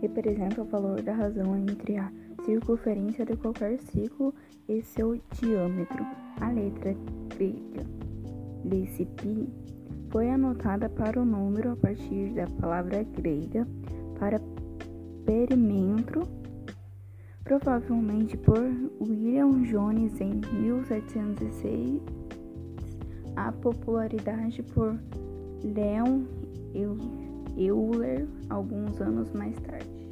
representa o valor da razão entre a circunferência de qualquer ciclo e seu diâmetro. A letra grega desse pi foi anotada para o número a partir da palavra grega para perímetro, provavelmente por William Jones em 1706, a popularidade por Leon Euler alguns anos mais tarde.